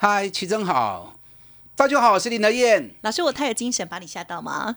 嗨，齐真好，大家好，我是林德燕。老师，我太有精神，把你吓到吗？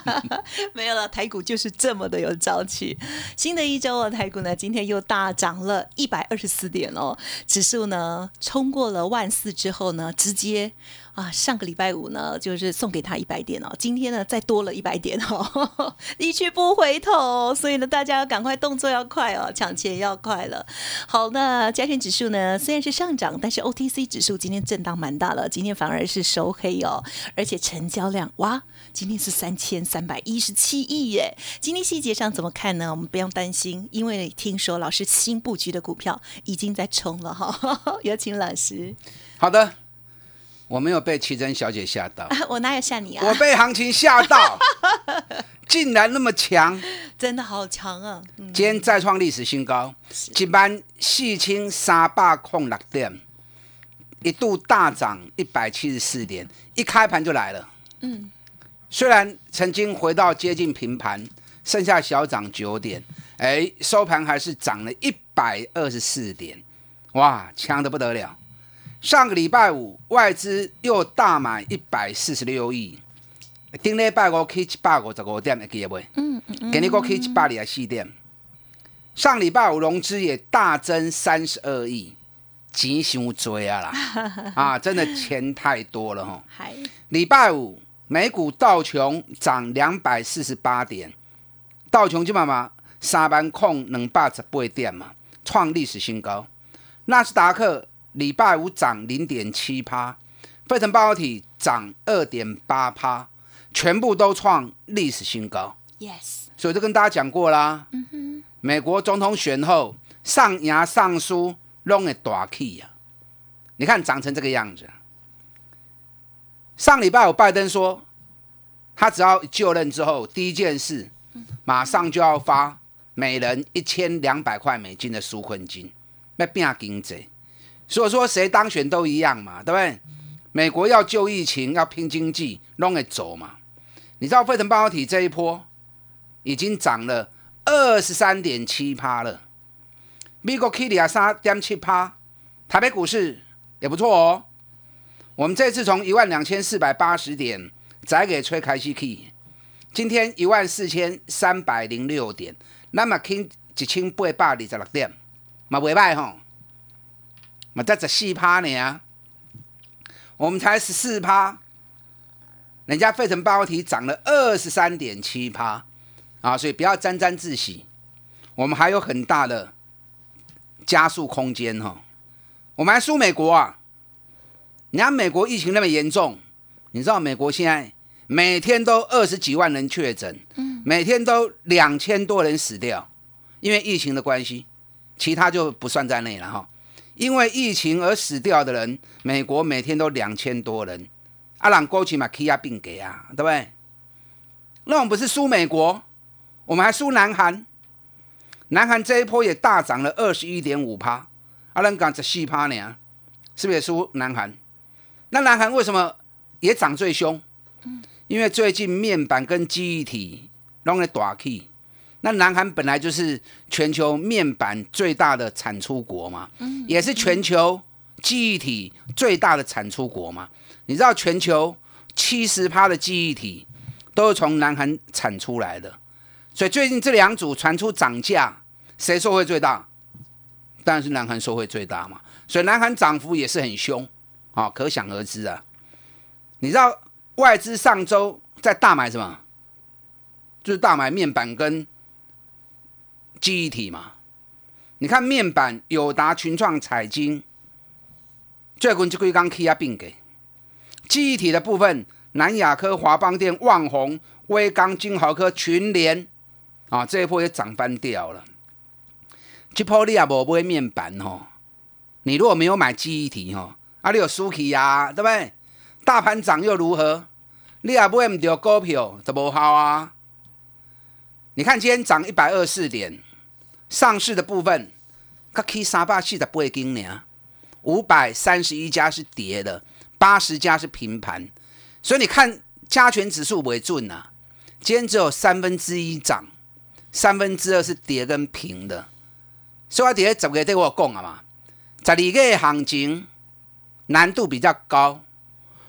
没有了，台股就是这么的有朝气。新的一周的台股呢，今天又大涨了一百二十四点哦，指数呢冲过了万四之后呢，直接。啊，上个礼拜五呢，就是送给他一百点哦，今天呢再多了一百点哦，一去不回头，所以呢，大家要赶快动作要快哦，抢钱要快了。好，那加权指数呢虽然是上涨，但是 OTC 指数今天震荡蛮大了，今天反而是收黑哦，而且成交量哇，今天是三千三百一十七亿耶。今天细节上怎么看呢？我们不用担心，因为听说老师新布局的股票已经在冲了哈。有请老师。好的。我没有被奇珍小姐吓到，我哪有吓你啊？我被行情吓到，竟然那么强，真的好强啊！今天再创历史新高，一班四千三百空六点，一度大涨一百七十四点，一开盘就来了。嗯，虽然曾经回到接近平盘，剩下小涨九点，哎，收盘还是涨了一百二十四点，哇，强的不得了。上个礼拜五，外资又大买一百四十六亿。顶礼拜五去一百五十五点，会记得嗯嗯。今日我去一百二十四点。上礼拜五融资也大增三十二亿，钱伤多啊啦！啊，真的钱太多了哈。礼拜五美股道琼涨两百四十八点，道琼基本嘛三万空两百十八点嘛，创历史新高。纳斯达克。礼拜五涨零点七趴，费城半导体涨二点八趴，全部都创历史新高。Yes，所以就跟大家讲过啦。嗯哼，美国总统选后上牙上书弄个大 key 呀，你看长成这个样子。上礼拜有拜登说，他只要就任之后第一件事，马上就要发每人一千两百块美金的纾困金，要变经济。所以说谁当选都一样嘛，对不对？美国要救疫情，要拼经济，弄个走嘛。你知道费城半导体这一波已经涨了二十三点七趴了，美国 K 利 a 三点七趴，台北股市也不错哦。我们这次从一万两千四百八十点再给吹开西 K，今天一万四千三百零六点，那么 K 一千八百二十六点，嘛未歹吼。嘛，在十四趴呢，我们才十四趴，人家费城半导体涨了二十三点七趴啊，所以不要沾沾自喜，我们还有很大的加速空间哈。我们还输美国啊，你看美国疫情那么严重，你知道美国现在每天都二十几万人确诊，每天都两千多人死掉，因为疫情的关系，其他就不算在内了哈。因为疫情而死掉的人，美国每天都两千多人，阿朗过去嘛，K 亚病给啊，对不对？那我们不是输美国，我们还输南韩。南韩这一波也大涨了二十一点五趴，阿兰港只四趴呢，是不是也输南韩？那南韩为什么也涨最凶？因为最近面板跟记忆体弄在大起。那南韩本来就是全球面板最大的产出国嘛，也是全球记忆体最大的产出国嘛。你知道全球七十趴的记忆体都是从南韩产出来的，所以最近这两组传出涨价，谁受惠最大？当然是南韩受惠最大嘛。所以南韩涨幅也是很凶啊，可想而知啊。你知道外资上周在大买什么？就是大买面板跟。记忆体嘛，你看面板友达、群创、彩晶，最近就归刚 K 啊并给记忆体的部分，南亚科、华邦电、旺宏、威刚、金豪科、群联啊，这一波也涨翻掉了。这波你也无买面板哦，你如果没有买记忆体哦，啊，你有输气呀，对不对？大盘涨又如何？你也买唔到股票就无效啊。你看今天涨一百二十四点，上市的部分，它 K 三百四十八斤呢，五百三十一家是跌的，八十家是平盘，所以你看加权指数为准呐，今天只有三分之一涨，三分之二是跌跟平的。所以我伫咧十月对我讲啊嘛，十二月行情难度比较高，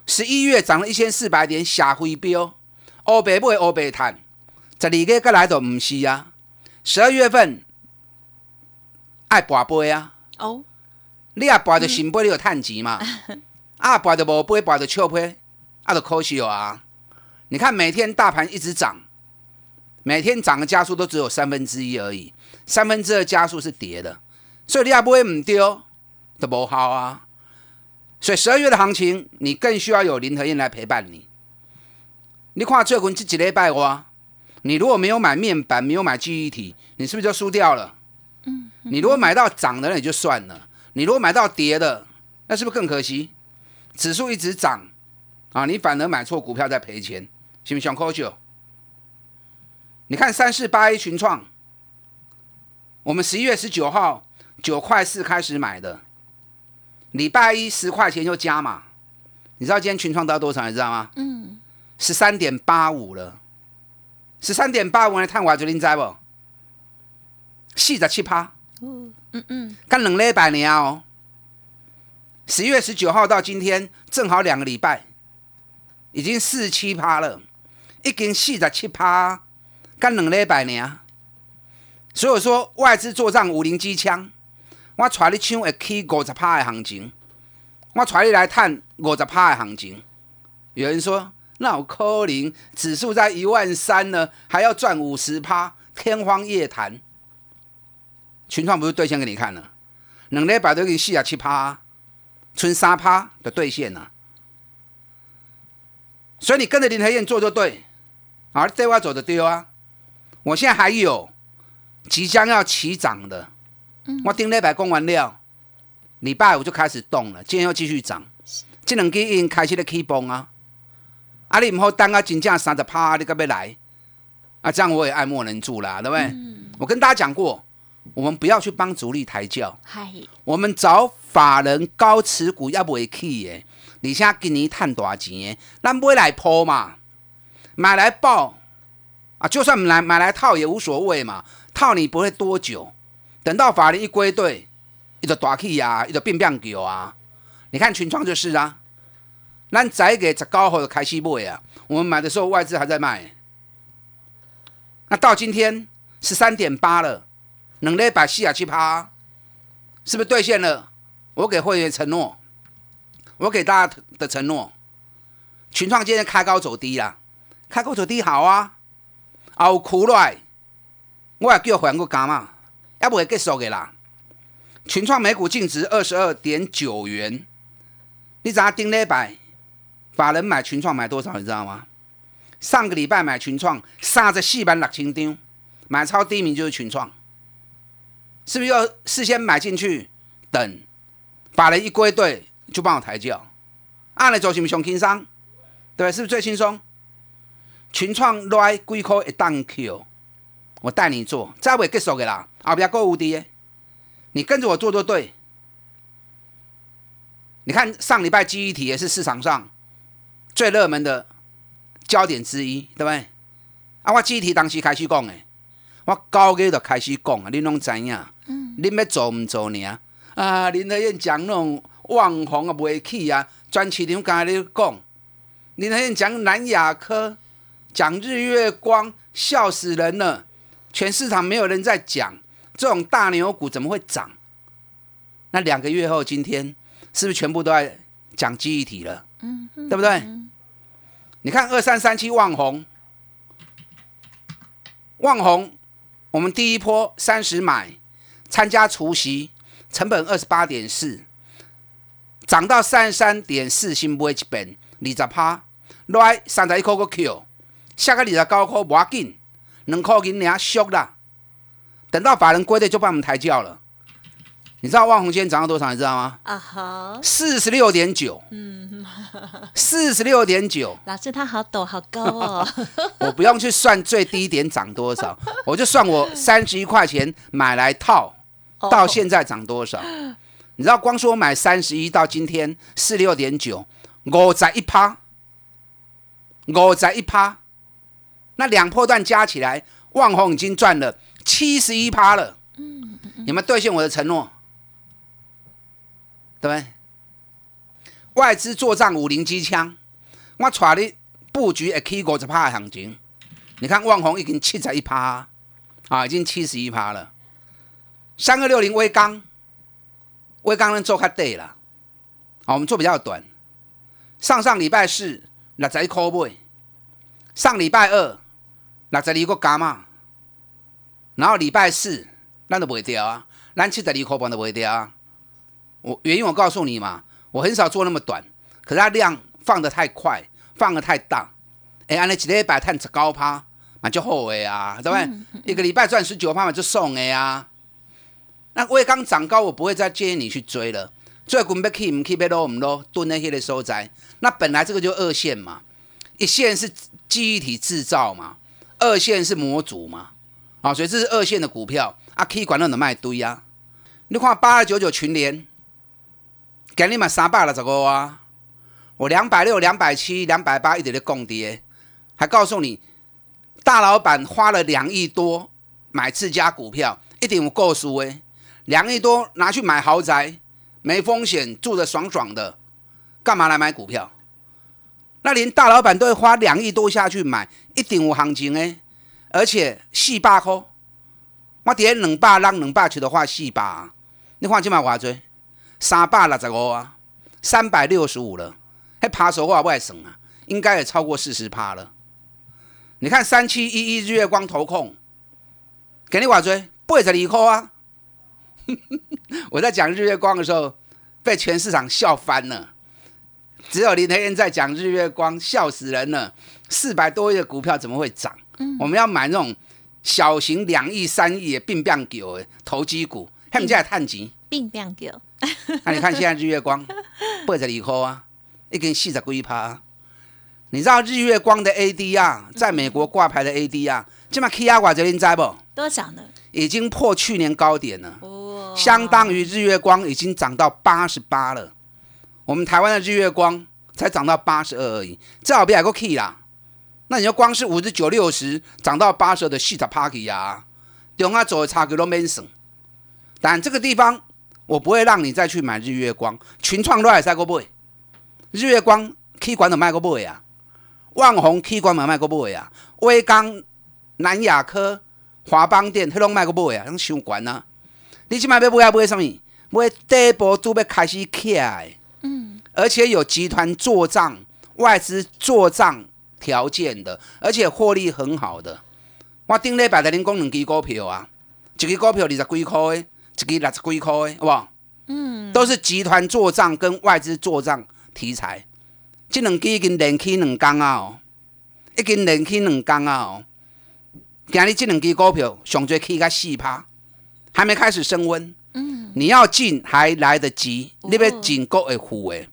十一月涨了一千四百点下回标，欧白买欧白赚，十二月过来都唔是啊，十二月份爱博杯啊，哦，你啊博着新杯你有趁钱嘛，啊博着无杯博着笑杯，啊就可惜啊。你看每天大盘一直涨，每天涨的加速都只有三分之一而已。三分之二加速是跌的，所以你也不会唔丢，都不好啊。所以十二月的行情，你更需要有林和燕来陪伴你。你看最近这几礼拜哇，你如果没有买面板，没有买记忆体，你是不是就输掉了？嗯。你如果买到涨的，那也就算了；你如果买到跌的，那是不是更可惜？指数一直涨啊，你反而买错股票在赔钱，行不行？扣九。你看三四八一群创。我们十一月十九号九块四开始买的，礼拜一十块钱就加嘛。你知道今天群创到多少？你知道吗？嗯，十三点八五了。十三点八五来探我就您知不？四十七趴。嗯嗯嗯，干两礼拜年哦。十一月十九号到今天正好两个礼拜，已经四十七趴了，已经四十七趴，干两礼拜呢。所以说外资做账五零机枪，我带你抢会起五十趴的行情，我带你来探五十趴的行情。有人说，那有可能指数在一万三呢，还要赚五十趴，天方夜谭。群创不是兑现给你看了，两礼拜都已经四十七趴，存三趴的兑现了。所以你跟着林和燕做就对，啊，对我走的丢啊。我现在还有。即将要起涨的，我顶礼拜讲完了，礼拜五就开始动了，今天又继续涨，这两基已经开始咧起崩啊！啊，你唔好等啊，真正三十趴你个要来，啊，这样我也爱莫能助啦，对不对？我跟大家讲过，我们不要去帮主力抬轿，我们找法人高持股要未起的，而且今年赚大钱的，咱买来抛嘛，买来报啊，就算买买来套也无所谓嘛。套你不会多久，等到法律一归队，一个大气呀，一个变变狗啊！你看群创就是啊，咱再给十高后开始买啊，我们买的时候外资还在卖，那到今天十三点八了，两礼拜四啊七趴，是不是兑现了？我给会员承诺，我给大家的承诺，群创今天开高走低啦，开高走低好啊，后苦来。我也叫还个加嘛，也不会结束的啦。群创每股净值二十二点九元，你知影顶礼拜法人买群创买多少？你知道吗？上个礼拜买群创三十四万六千张，买超第一名就是群创，是不是要事先买进去，等法人一归队就帮我抬轿？按来做是不是上轻松？对，是不是最轻松？群创来几块一档 Q。我带你做，再未结束的啦，后边够无敌。你跟着我做做对。你看上礼拜记忆体也是市场上最热门的焦点之一，对不对？啊，我记忆体当时开始讲的，我高月就开始讲啊，你拢知影。嗯。你要做唔做呢？啊，林德燕讲那种网红啊，袂起啊，专市场刚才你讲，林德燕讲南亚科，讲日月光，笑死人了。全市场没有人在讲这种大牛股怎么会涨？那两个月后，今天是不是全部都在讲记忆体了？嗯，对不对？你看二三三七旺红，旺红，我们第一波三十买，参加除夕，成本二十八点四，涨到三十三点四，新买一本二十趴，来三十一块个 Q，下个二十九块无要紧。两块银俩俗啦，等到法人归队就帮我们抬轿了。你知道万红今天涨到多少？你知道吗？啊哈，四十六点九。嗯，四十六点九。老师他好陡好高哦。我不用去算最低点涨多少，我就算我三十一块钱买来套，到现在涨多少？你知道，光说我买三十一到今天四六点九，我在一趴，我在一趴，那两波段加起来，万红已经赚了七十一趴了。嗯，有没有兑现我的承诺？对不对？外资做账五零机枪，我带你布局会起五十趴的行情。你看万红已经七十一趴，啊，已经七十一趴了。三二六零微钢。微刚能做较对了，好，我们做比较短。上上礼拜四六十一块买，上礼拜二六十二个加嘛，然后礼拜四咱都卖掉啊，咱七十二块半都卖掉啊。我原因我告诉你嘛，我很少做那么短，可是它量放的太快，放的太大。哎，安尼一礼拜赚十九趴，嘛就好诶啊，对不对？一个礼拜赚十九趴嘛就送诶啊。那我刚涨高，我不会再建议你去追了。最滚不 keep 唔 keep 落唔落，蹲那些的收窄。那本来这个就二线嘛，一线是记忆体制造嘛，二线是模组嘛，啊，所以这是二线的股票啊，可以管到能卖堆啊。你看八二九九群联，给你买三百六十个啊，我两百六、两百七、两百八一直在供跌，还告诉你，大老板花了两亿多买自家股票，一点有够数诶。两亿多拿去买豪宅，没风险，住的爽爽的，干嘛来买股票？那连大老板都会花两亿多下去买，一定有行情诶，而且四百块，我底下两百让两百去的话四百，你看今嘛偌多？三百六十五啊，三百六十五了，还爬手话不爱省啊？应该也超过四十趴了。你看三七一一日月光投控，给你偌多？八十二块啊！我在讲日月光的时候，被全市场笑翻了。只有林黑燕在讲日月光，笑死人了。四百多亿的股票怎么会涨？我们要买那种小型两亿、三亿的并变股的投机股，他们家探钱。并变股。那你看现在日月光八十二块啊，一根四十几趴。你知道日月光的 ADR 在美国挂牌的 ADR，这么 K 压寡这你知不？多少呢？已经破去年高点了。相当于日月光已经涨到八十八了，我们台湾的日月光才涨到八十二而已，这好比还个 key 啦。那你要光是五十九、六十涨到八十的细的 party 呀，中啊走的差距都没省。但这个地方我不会让你再去买日月光，群创都还在过不？日月光 key 管都卖过不啊？万红 key 管买卖过不啊？威刚、南亚科、华邦电，黑龙卖过不啊？像收管啊。你起码要买要买什么？买第一波都要开始起来，而且有集团做账、外资做账条件的，而且获利很好的。我顶礼拜在恁讲两支股票啊，一支股票二十几块的，一支六十几块的，好不好？嗯，都是集团做账跟外资做账题材。这两支已经连起两天啊，哦，已经连起两天啊，哦。今日这两支股票上最起个四趴。还没开始升温，嗯，你要进还来得及，你要进够会虎诶。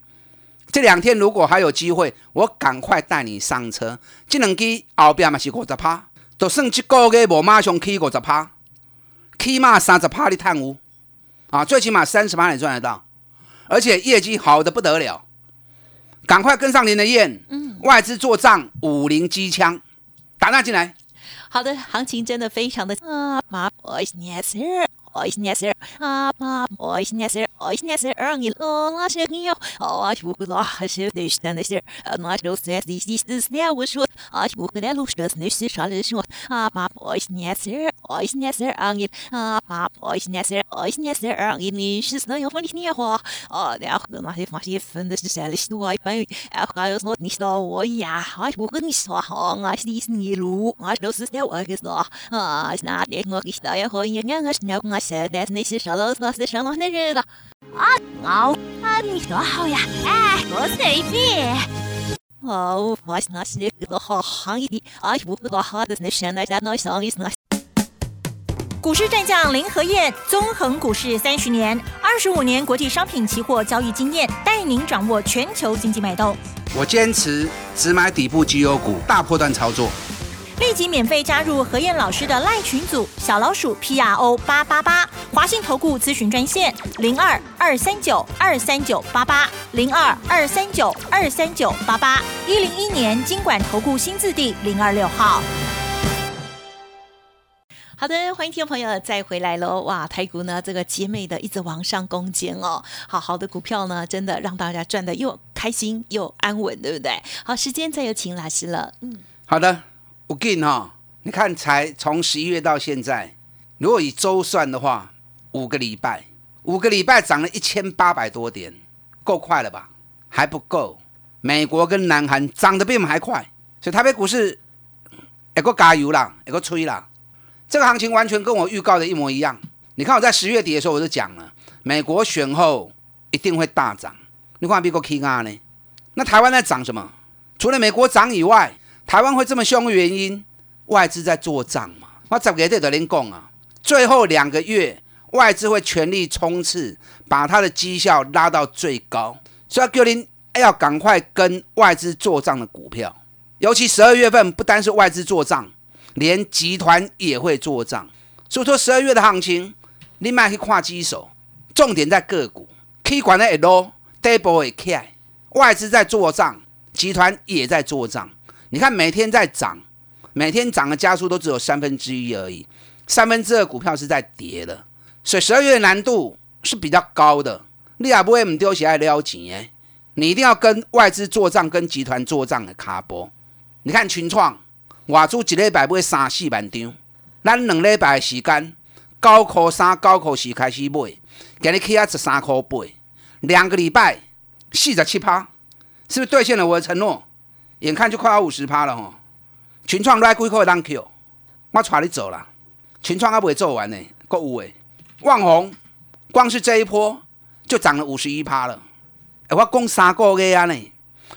这两天如果还有机会，我赶快带你上车。这两支后边嘛是五十趴，就算这个月无马上起五十趴，起码三十趴的探污啊，最起码三十趴你赚得到，而且业绩好的不得了。赶快跟上您的燕，嗯，外资做账五零机枪打那进来。好的，行情真的非常的啊，马 boys yes sir。euch nesser, ab euch nesser, euch nesse, irgendwie lasche ich, oh, ich wuche lasche dich, dann ist der, nach ah, los, der sich nicht ist der Uschut, ah, ich wuche der Luft, das nicht ist alles Schut, ab ah, euch nesser, euch nesser, irgendwie, ab euch nesser, euch nesser, irgendwie nicht ist, ne, hoffentlich nie hoch, oh, der auch gemacht, ich mache hier, finde ich, das ehrlich, du, ich bin, auch alles noch nicht da, oh, ja, ich wuche nicht so, oh, ich diesen, nie, lu, ich los ist der Uhr, ist noch, oh, ich nach, ich mag ich da, ja, oh, ich, ja, ich, 的人了啊！哦，啊，你说好呀？哎，多随便。哦，我那是个好行业的，啊，不过好的那现在在那上一那。股市战将林和燕，纵横股市三十年，二十五年国际商品期货交易经验，带您掌握全球经济脉动。我坚持只买底部绩优股，大波段操作。立即免费加入何燕老师的赖群组，小老鼠 P R O 八八八，华信投顾咨询专线零二二三九二三九八八零二二三九二三九八八，一零一年经管投顾新字第零二六号。好的，欢迎听众朋友再回来喽！哇，台股呢这个姐妹的一直往上攻坚哦，好好的股票呢，真的让大家赚的又开心又安稳，对不对？好，时间再有请老师了，嗯，好的，我给你哈，你看才从十一月到现在，如果以周算的话，五个礼拜，五个礼拜涨了一千八百多点，够快了吧？还不够，美国跟南韩涨得比我们还快，所以台北股市也够加油啦，也够吹啦。这个行情完全跟我预告的一模一样。你看我在十月底的时候我就讲了，美国选后一定会大涨。你看美国 K 啊呢？那台湾在涨什么？除了美国涨以外，台湾会这么凶的原因，外资在做账嘛？我早给这的人讲啊，最后两个月外资会全力冲刺，把它的绩效拉到最高，所以叫您要赶快跟外资做账的股票，尤其十二月份不单是外资做账。连集团也会做账，所以说十二月的行情，你买去跨机手，重点在个股，K 管的 L double 也 K，外资在做账，集团也在做账。你看每天在涨，每天涨的加速都只有三分之一而已，三分之二股票是在跌的，所以十二月难度是比较高的。你也不会唔丢起来撩钱诶，你一定要跟外资做账，跟集团做账的卡波。你看群创。外资一礼拜买三四万张，咱两礼拜的时间，九块三、九块四开始买，今日起啊十三块八，两个礼拜四十七趴，是不是兑现了我的承诺？眼看就快要五十趴了吼！群创来几块当 Q，我带你走了。群创还未做完呢，够有诶。旺宏光是这一波就涨了五十一趴了。哎，我讲三个月啊呢，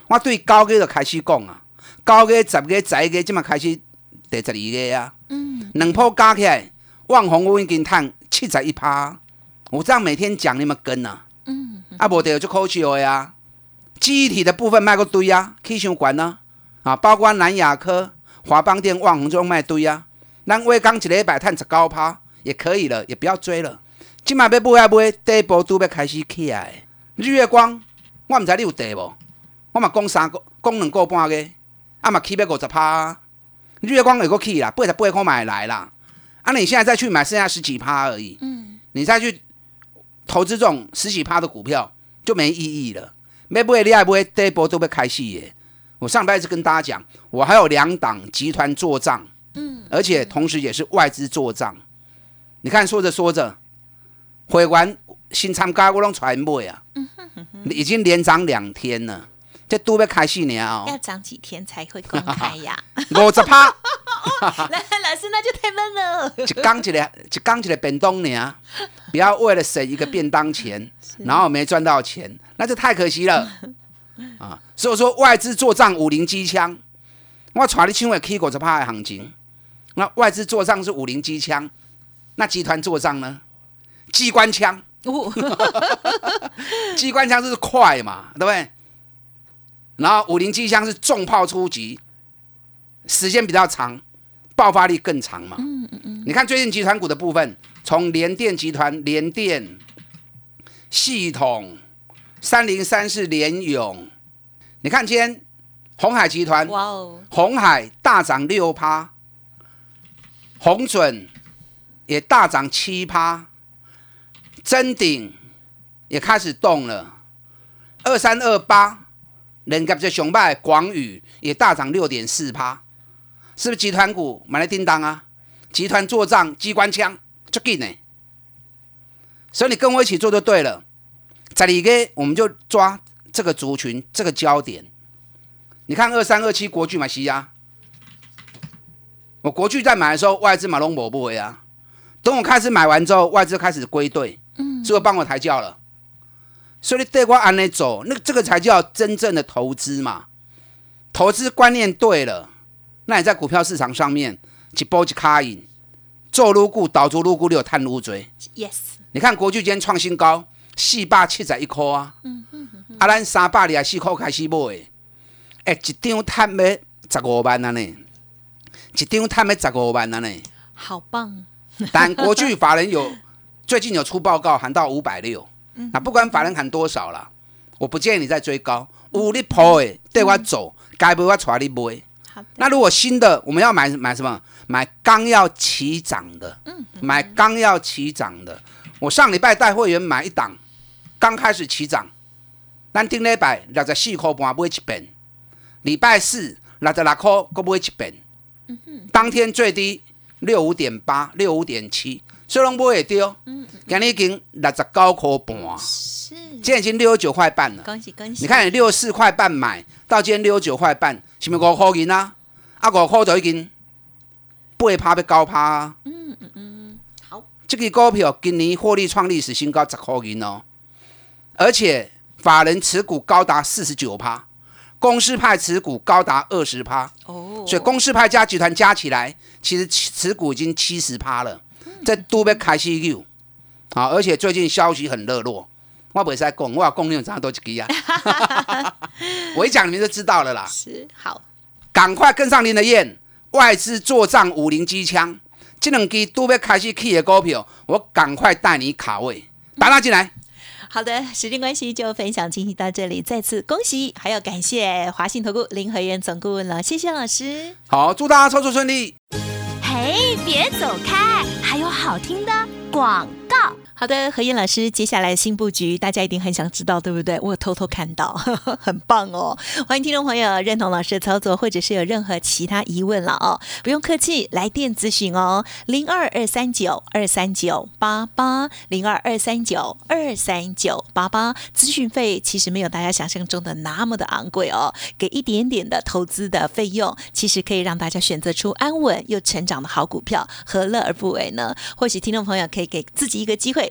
我对高月就开始讲啊。九月、十月、十一月，即嘛开始第十二月啊。嗯。两波加起来，万红我已经赚七十一趴。我这样每天讲，你们跟啊。嗯。啊，无得就口笑的啊。记忆体的部分卖个堆啊，气象管呢啊，包括南亚科、华邦电、万红都卖堆啊。咱威刚一礼拜赚十九趴也可以了，也不要追了。今晚要买啊买，第一波都要开始起来。日月光，我毋知你有地无？我嘛讲三个，讲两个半个。啊嘛起要五十趴，月光有个起啦，八十八块买来啦。啊，你现在再去买，剩下十几趴而已。嗯，你再去投资这种十几趴的股票就没意义了。买不会厉害不会，第一波都要开始耶。我上辈子跟大家讲，我还有两档集团做账，嗯，而且同时也是外资做账。你看说着说着，会员新参加我拢全买啊，已经连涨两天了。这都要开戏呢哦，要涨几天才会公开呀？五十趴，来老师那就太闷了。一刚一个，一刚一个便当呢，不要为了省一个便当钱，然后没赚到钱，那就太可惜了啊！所以说外资做账五零机枪，我带你抢的 K 五十趴的行情，那外资做账是五零机枪，那集团做账呢？机关枪，机关枪是快嘛，对不对？然后五零机枪是重炮出击，时间比较长，爆发力更长嘛。嗯嗯嗯。你看最近集团股的部分，从联电集团、联电系统、三零三是联勇，你看今天红海集团，哇哦，红海大涨六趴，红准也大涨七趴，真鼎也开始动了，二三二八。人家这雄霸广宇也大涨六点四趴，是不是集团股买来叮当啊？集团做账机关枪就给呢，所以你跟我一起做就对了。在里个我们就抓这个族群这个焦点。你看二三二七国巨买西亚，我国巨在买的时候外资马龙博不回啊，等我开始买完之后外资开始归队，嗯，是不是帮我抬轿了？所以你对我按那走，那这个才叫真正的投资嘛。投资观念对了，那你在股票市场上面一波一卡赢，做入股导出入股，你有探入追。yes，你看国巨今天创新高，四霸七十一颗啊。啊，咱三百二十四块开始买的，哎，一张赚要十五万啊呢，一张赚要十五万啊呢。好棒，但国巨法人有 最近有出报告，喊到五百六。那不管法人喊多少啦，我不建议你再追高。有你破诶，对我走，该不我带你买。好，那如果新的，我们要买买什么？买刚要起涨的，买刚要起涨的。我上礼拜带会员买一档，刚开始起涨，咱顶礼拜六十四块半买一遍，礼拜四六十六块搁买一遍，当天最低六五点八、六五点七，所以拢买会丢，今日已经六十九块半，是，现在已经六十九块半了。恭喜恭喜！你看，你六十四块半买到今天六十九块半，是不是五块银啊？啊，五块就已经八趴要九趴啊！好，这个股票今年获利创历史新高，十块银哦，而且法人持股高达四十九趴，公司派持股高达二十趴，哦，所以公司派加集团加起来，其实持持股已经七十趴了，这都要开始有啊！而且最近消息很热络，我不会再讲，我要讲你们怎样都一支啊！我一讲你们就知道了啦。是好，赶快跟上林的燕，外资做账五零机枪，这两支都要开始起的股票，我赶快带你卡位，打他进来。好的，时间关系就分享进行到这里，再次恭喜，还要感谢华信投顾林和燕总顾问了，谢谢老师。好，祝大家操作顺利。嘿，别走开，还有好听的广告。好的，何燕老师，接下来新布局，大家一定很想知道，对不对？我有偷偷看到呵呵，很棒哦！欢迎听众朋友认同老师的操作，或者是有任何其他疑问了哦，不用客气，来电咨询哦，零二二三九二三九八八，零二二三九二三九八八。咨询费其实没有大家想象中的那么的昂贵哦，给一点点的投资的费用，其实可以让大家选择出安稳又成长的好股票，何乐而不为呢？或许听众朋友可以给自己一个机会